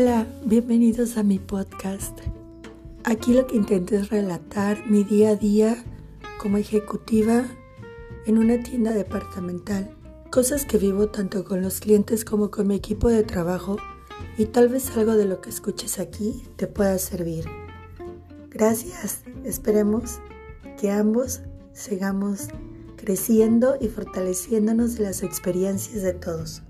Hola, bienvenidos a mi podcast. Aquí lo que intento es relatar mi día a día como ejecutiva en una tienda departamental. Cosas que vivo tanto con los clientes como con mi equipo de trabajo y tal vez algo de lo que escuches aquí te pueda servir. Gracias, esperemos que ambos sigamos creciendo y fortaleciéndonos de las experiencias de todos.